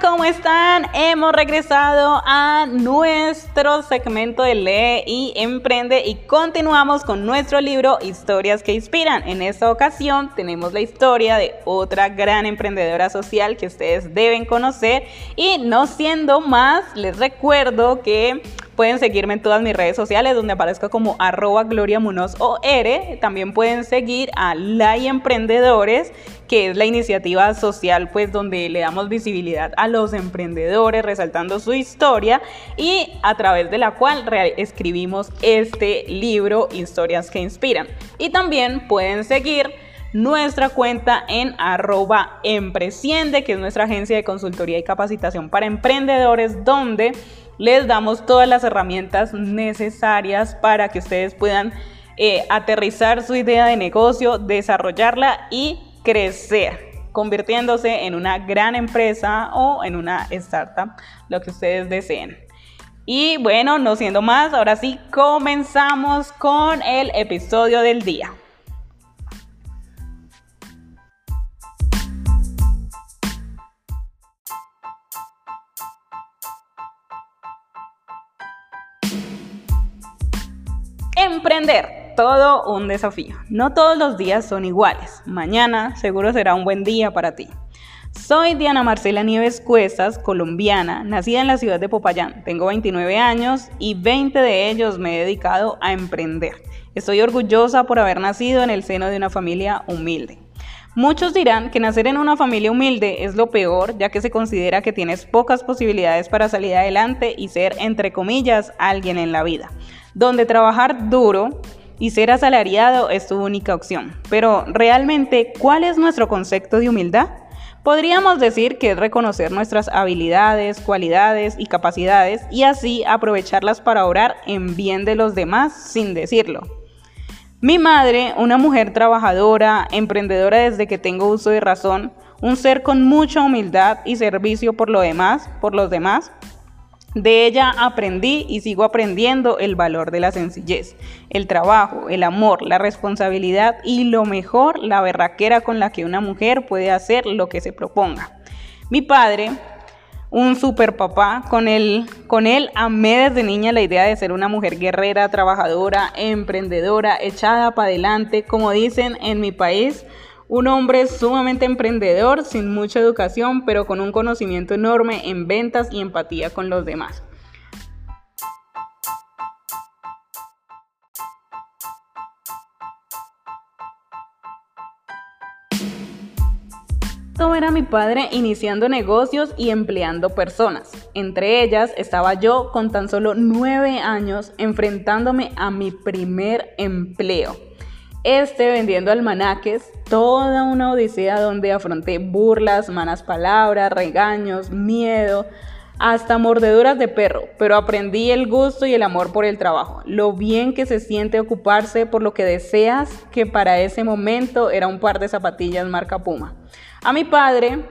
¿cómo están? Hemos regresado a nuestro segmento de Lee y Emprende y continuamos con nuestro libro Historias que Inspiran. En esta ocasión tenemos la historia de otra gran emprendedora social que ustedes deben conocer y no siendo más, les recuerdo que Pueden seguirme en todas mis redes sociales donde aparezco como arroba Gloria o R. También pueden seguir a Lay Emprendedores, que es la iniciativa social pues donde le damos visibilidad a los emprendedores resaltando su historia y a través de la cual escribimos este libro Historias que Inspiran. Y también pueden seguir nuestra cuenta en arroba empresiende, que es nuestra agencia de consultoría y capacitación para emprendedores, donde les damos todas las herramientas necesarias para que ustedes puedan eh, aterrizar su idea de negocio, desarrollarla y crecer convirtiéndose en una gran empresa o en una startup, lo que ustedes deseen. Y bueno, no siendo más, ahora sí comenzamos con el episodio del día. Emprender, todo un desafío. No todos los días son iguales. Mañana seguro será un buen día para ti. Soy Diana Marcela Nieves Cuestas, colombiana, nacida en la ciudad de Popayán. Tengo 29 años y 20 de ellos me he dedicado a emprender. Estoy orgullosa por haber nacido en el seno de una familia humilde. Muchos dirán que nacer en una familia humilde es lo peor, ya que se considera que tienes pocas posibilidades para salir adelante y ser, entre comillas, alguien en la vida donde trabajar duro y ser asalariado es tu única opción. Pero realmente, ¿cuál es nuestro concepto de humildad? Podríamos decir que es reconocer nuestras habilidades, cualidades y capacidades y así aprovecharlas para orar en bien de los demás sin decirlo. Mi madre, una mujer trabajadora, emprendedora desde que tengo uso de razón, un ser con mucha humildad y servicio por lo demás, por los demás, de ella aprendí y sigo aprendiendo el valor de la sencillez, el trabajo, el amor, la responsabilidad y lo mejor, la berraquera con la que una mujer puede hacer lo que se proponga. Mi padre, un super papá, con él, con él amé desde niña la idea de ser una mujer guerrera, trabajadora, emprendedora, echada para adelante, como dicen en mi país, un hombre sumamente emprendedor, sin mucha educación, pero con un conocimiento enorme en ventas y empatía con los demás. Esto era mi padre iniciando negocios y empleando personas. Entre ellas estaba yo con tan solo nueve años enfrentándome a mi primer empleo este vendiendo almanaques, toda una odisea donde afronté burlas, malas palabras, regaños, miedo, hasta mordeduras de perro, pero aprendí el gusto y el amor por el trabajo, lo bien que se siente ocuparse por lo que deseas, que para ese momento era un par de zapatillas marca Puma. A mi padre,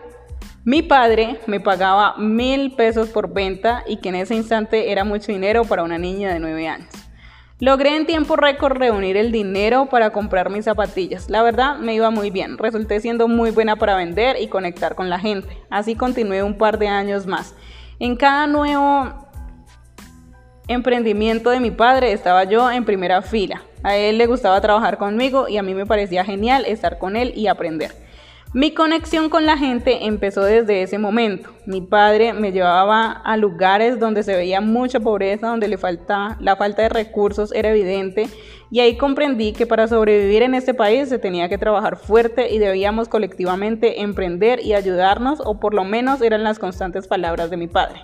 mi padre me pagaba mil pesos por venta y que en ese instante era mucho dinero para una niña de nueve años. Logré en tiempo récord reunir el dinero para comprar mis zapatillas. La verdad me iba muy bien, resulté siendo muy buena para vender y conectar con la gente. Así continué un par de años más. En cada nuevo emprendimiento de mi padre estaba yo en primera fila. A él le gustaba trabajar conmigo y a mí me parecía genial estar con él y aprender. Mi conexión con la gente empezó desde ese momento. Mi padre me llevaba a lugares donde se veía mucha pobreza, donde le falta, la falta de recursos era evidente y ahí comprendí que para sobrevivir en este país se tenía que trabajar fuerte y debíamos colectivamente emprender y ayudarnos o por lo menos eran las constantes palabras de mi padre.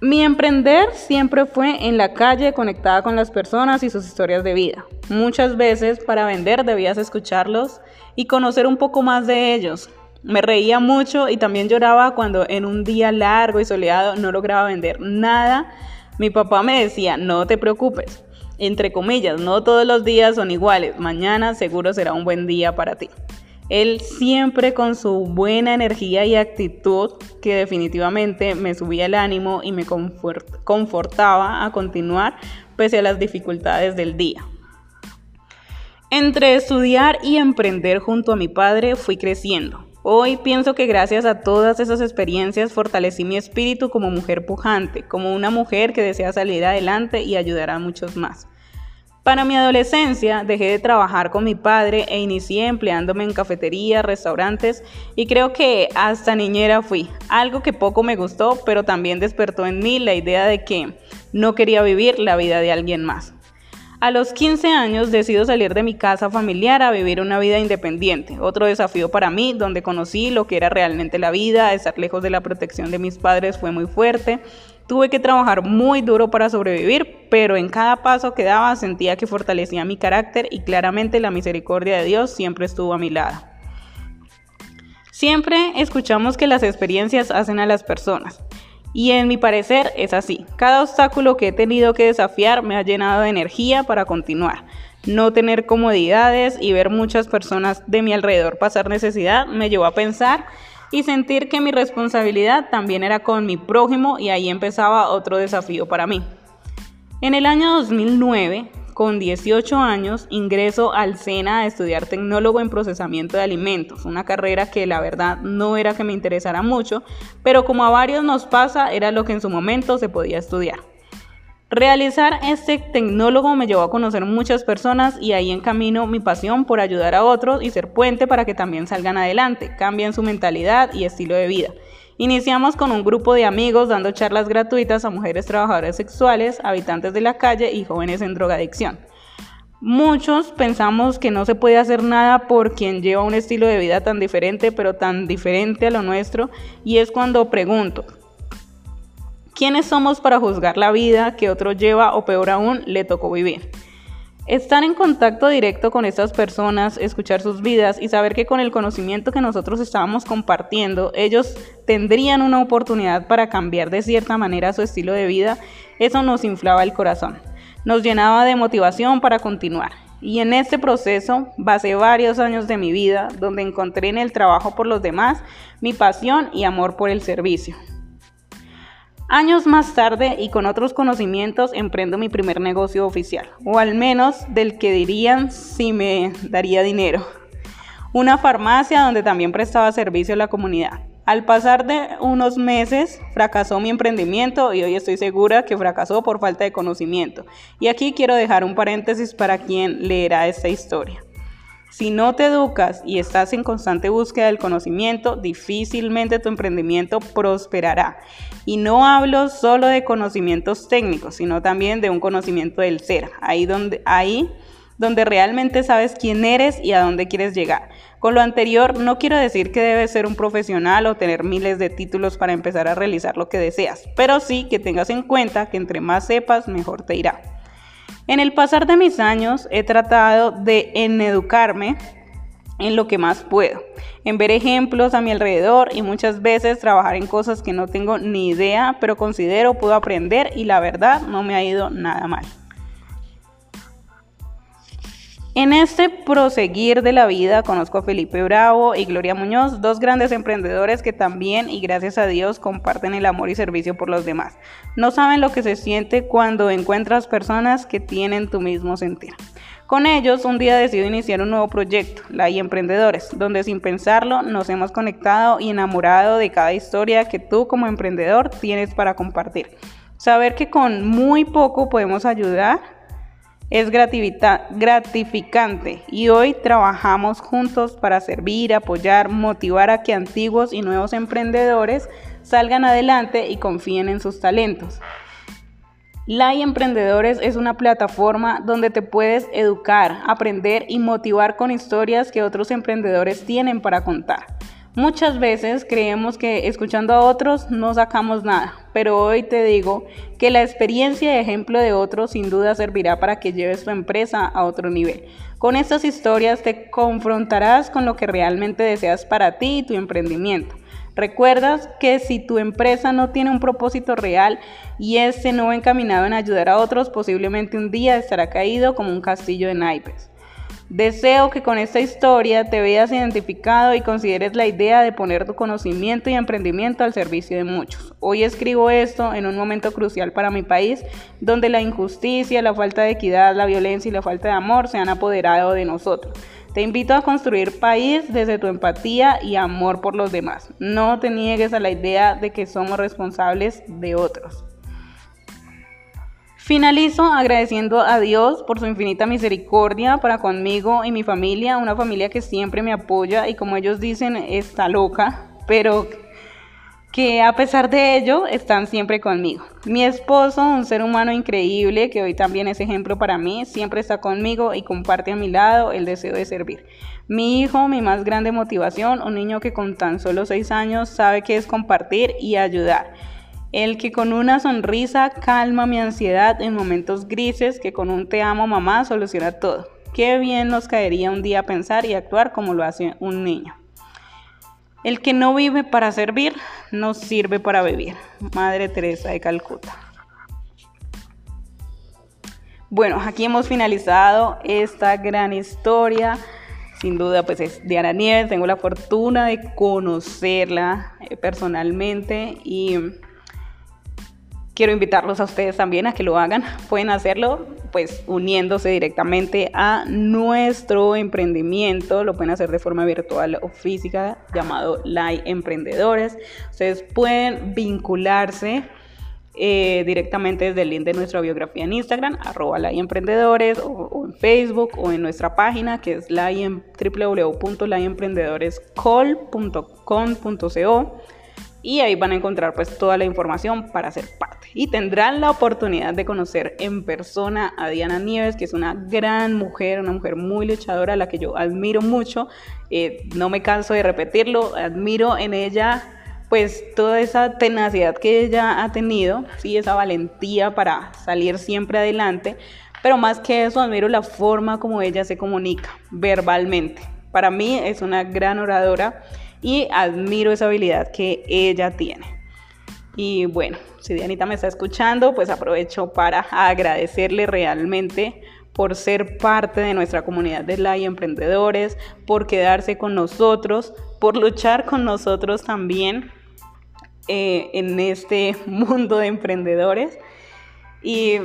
Mi emprender siempre fue en la calle conectada con las personas y sus historias de vida. Muchas veces para vender debías escucharlos y conocer un poco más de ellos. Me reía mucho y también lloraba cuando en un día largo y soleado no lograba vender nada. Mi papá me decía, no te preocupes, entre comillas, no todos los días son iguales, mañana seguro será un buen día para ti. Él siempre con su buena energía y actitud que definitivamente me subía el ánimo y me confortaba a continuar pese a las dificultades del día. Entre estudiar y emprender junto a mi padre fui creciendo. Hoy pienso que gracias a todas esas experiencias fortalecí mi espíritu como mujer pujante, como una mujer que desea salir adelante y ayudar a muchos más. Para mi adolescencia dejé de trabajar con mi padre e inicié empleándome en cafeterías, restaurantes y creo que hasta niñera fui, algo que poco me gustó, pero también despertó en mí la idea de que no quería vivir la vida de alguien más. A los 15 años decido salir de mi casa familiar a vivir una vida independiente, otro desafío para mí, donde conocí lo que era realmente la vida, estar lejos de la protección de mis padres fue muy fuerte, tuve que trabajar muy duro para sobrevivir, pero en cada paso que daba sentía que fortalecía mi carácter y claramente la misericordia de Dios siempre estuvo a mi lado. Siempre escuchamos que las experiencias hacen a las personas. Y en mi parecer es así. Cada obstáculo que he tenido que desafiar me ha llenado de energía para continuar. No tener comodidades y ver muchas personas de mi alrededor pasar necesidad me llevó a pensar y sentir que mi responsabilidad también era con mi prójimo y ahí empezaba otro desafío para mí. En el año 2009 con 18 años ingreso al SENA a estudiar tecnólogo en procesamiento de alimentos, una carrera que la verdad no era que me interesara mucho, pero como a varios nos pasa, era lo que en su momento se podía estudiar. Realizar este tecnólogo me llevó a conocer muchas personas y ahí en camino mi pasión por ayudar a otros y ser puente para que también salgan adelante, cambien su mentalidad y estilo de vida. Iniciamos con un grupo de amigos dando charlas gratuitas a mujeres trabajadoras sexuales, habitantes de la calle y jóvenes en drogadicción. Muchos pensamos que no se puede hacer nada por quien lleva un estilo de vida tan diferente, pero tan diferente a lo nuestro, y es cuando pregunto, ¿quiénes somos para juzgar la vida que otro lleva o peor aún le tocó vivir? Estar en contacto directo con estas personas, escuchar sus vidas y saber que con el conocimiento que nosotros estábamos compartiendo, ellos tendrían una oportunidad para cambiar de cierta manera su estilo de vida, eso nos inflaba el corazón, nos llenaba de motivación para continuar. Y en este proceso pasé varios años de mi vida donde encontré en el trabajo por los demás mi pasión y amor por el servicio. Años más tarde y con otros conocimientos emprendo mi primer negocio oficial, o al menos del que dirían si me daría dinero. Una farmacia donde también prestaba servicio a la comunidad. Al pasar de unos meses fracasó mi emprendimiento y hoy estoy segura que fracasó por falta de conocimiento. Y aquí quiero dejar un paréntesis para quien leerá esta historia. Si no te educas y estás en constante búsqueda del conocimiento, difícilmente tu emprendimiento prosperará. Y no hablo solo de conocimientos técnicos, sino también de un conocimiento del ser, ahí donde, realmente sabes quién eres y a dónde quieres llegar. Con lo anterior, no quiero decir que debes ser un profesional o tener miles de títulos para empezar a realizar lo que deseas, pero sí que tengas en cuenta que entre más sepas, mejor te irá. En el pasar de mis años he tratado de educarme en lo que más puedo, en ver ejemplos a mi alrededor y muchas veces trabajar en cosas que no tengo ni idea, pero considero puedo aprender y la verdad no me ha ido nada mal. En este proseguir de la vida conozco a Felipe Bravo y Gloria Muñoz, dos grandes emprendedores que también y gracias a Dios comparten el amor y servicio por los demás. No saben lo que se siente cuando encuentras personas que tienen tu mismo sentir. Con ellos un día decido iniciar un nuevo proyecto, La y Emprendedores, donde sin pensarlo nos hemos conectado y enamorado de cada historia que tú como emprendedor tienes para compartir. Saber que con muy poco podemos ayudar es gratificante y hoy trabajamos juntos para servir, apoyar, motivar a que antiguos y nuevos emprendedores salgan adelante y confíen en sus talentos. LAI Emprendedores es una plataforma donde te puedes educar, aprender y motivar con historias que otros emprendedores tienen para contar. Muchas veces creemos que escuchando a otros no sacamos nada, pero hoy te digo que la experiencia y ejemplo de otros sin duda servirá para que lleves tu empresa a otro nivel. Con estas historias te confrontarás con lo que realmente deseas para ti y tu emprendimiento. Recuerdas que si tu empresa no tiene un propósito real y este no va encaminado en ayudar a otros, posiblemente un día estará caído como un castillo de naipes. Deseo que con esta historia te veas identificado y consideres la idea de poner tu conocimiento y emprendimiento al servicio de muchos. Hoy escribo esto en un momento crucial para mi país, donde la injusticia, la falta de equidad, la violencia y la falta de amor se han apoderado de nosotros. Te invito a construir país desde tu empatía y amor por los demás. No te niegues a la idea de que somos responsables de otros. Finalizo agradeciendo a Dios por su infinita misericordia para conmigo y mi familia, una familia que siempre me apoya y como ellos dicen está loca, pero que a pesar de ello están siempre conmigo. Mi esposo, un ser humano increíble que hoy también es ejemplo para mí, siempre está conmigo y comparte a mi lado el deseo de servir. Mi hijo, mi más grande motivación, un niño que con tan solo seis años sabe que es compartir y ayudar. El que con una sonrisa calma mi ansiedad en momentos grises, que con un te amo mamá soluciona todo. Qué bien nos caería un día pensar y actuar como lo hace un niño. El que no vive para servir, no sirve para vivir. Madre Teresa de Calcuta. Bueno, aquí hemos finalizado esta gran historia. Sin duda, pues es Diana Nieves. Tengo la fortuna de conocerla eh, personalmente y quiero invitarlos a ustedes también a que lo hagan. Pueden hacerlo pues uniéndose directamente a nuestro emprendimiento. Lo pueden hacer de forma virtual o física llamado Lai Emprendedores. Ustedes pueden vincularse. Eh, directamente desde el link de nuestra biografía en Instagram, arroba Emprendedores, o, en Facebook, o en nuestra página que es www.laiemprendedores.com.co y ahí van a encontrar pues toda la información para ser parte. Y tendrán la oportunidad de conocer en persona a Diana Nieves, que es una gran mujer, una mujer muy luchadora, a la que yo admiro mucho. Eh, no me canso de repetirlo, admiro en ella pues toda esa tenacidad que ella ha tenido, sí, esa valentía para salir siempre adelante, pero más que eso admiro la forma como ella se comunica verbalmente. Para mí es una gran oradora y admiro esa habilidad que ella tiene. Y bueno, si Dianita me está escuchando, pues aprovecho para agradecerle realmente por ser parte de nuestra comunidad de LAI Emprendedores, por quedarse con nosotros, por luchar con nosotros también eh, en este mundo de emprendedores. Y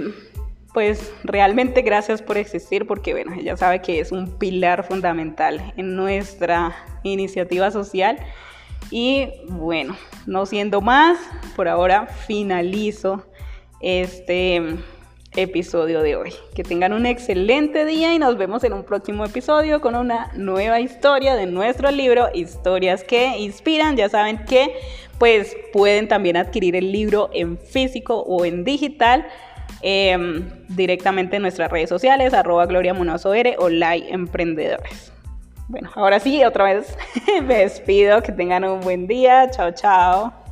pues realmente gracias por existir porque bueno, ella sabe que es un pilar fundamental en nuestra iniciativa social. Y bueno, no siendo más, por ahora finalizo este episodio de hoy. Que tengan un excelente día y nos vemos en un próximo episodio con una nueva historia de nuestro libro, Historias que Inspiran. Ya saben que pues pueden también adquirir el libro en físico o en digital Em, directamente en nuestras redes sociales, arroba Gloria R o Like Emprendedores. Bueno, ahora sí, otra vez me despido, que tengan un buen día, chao, chao.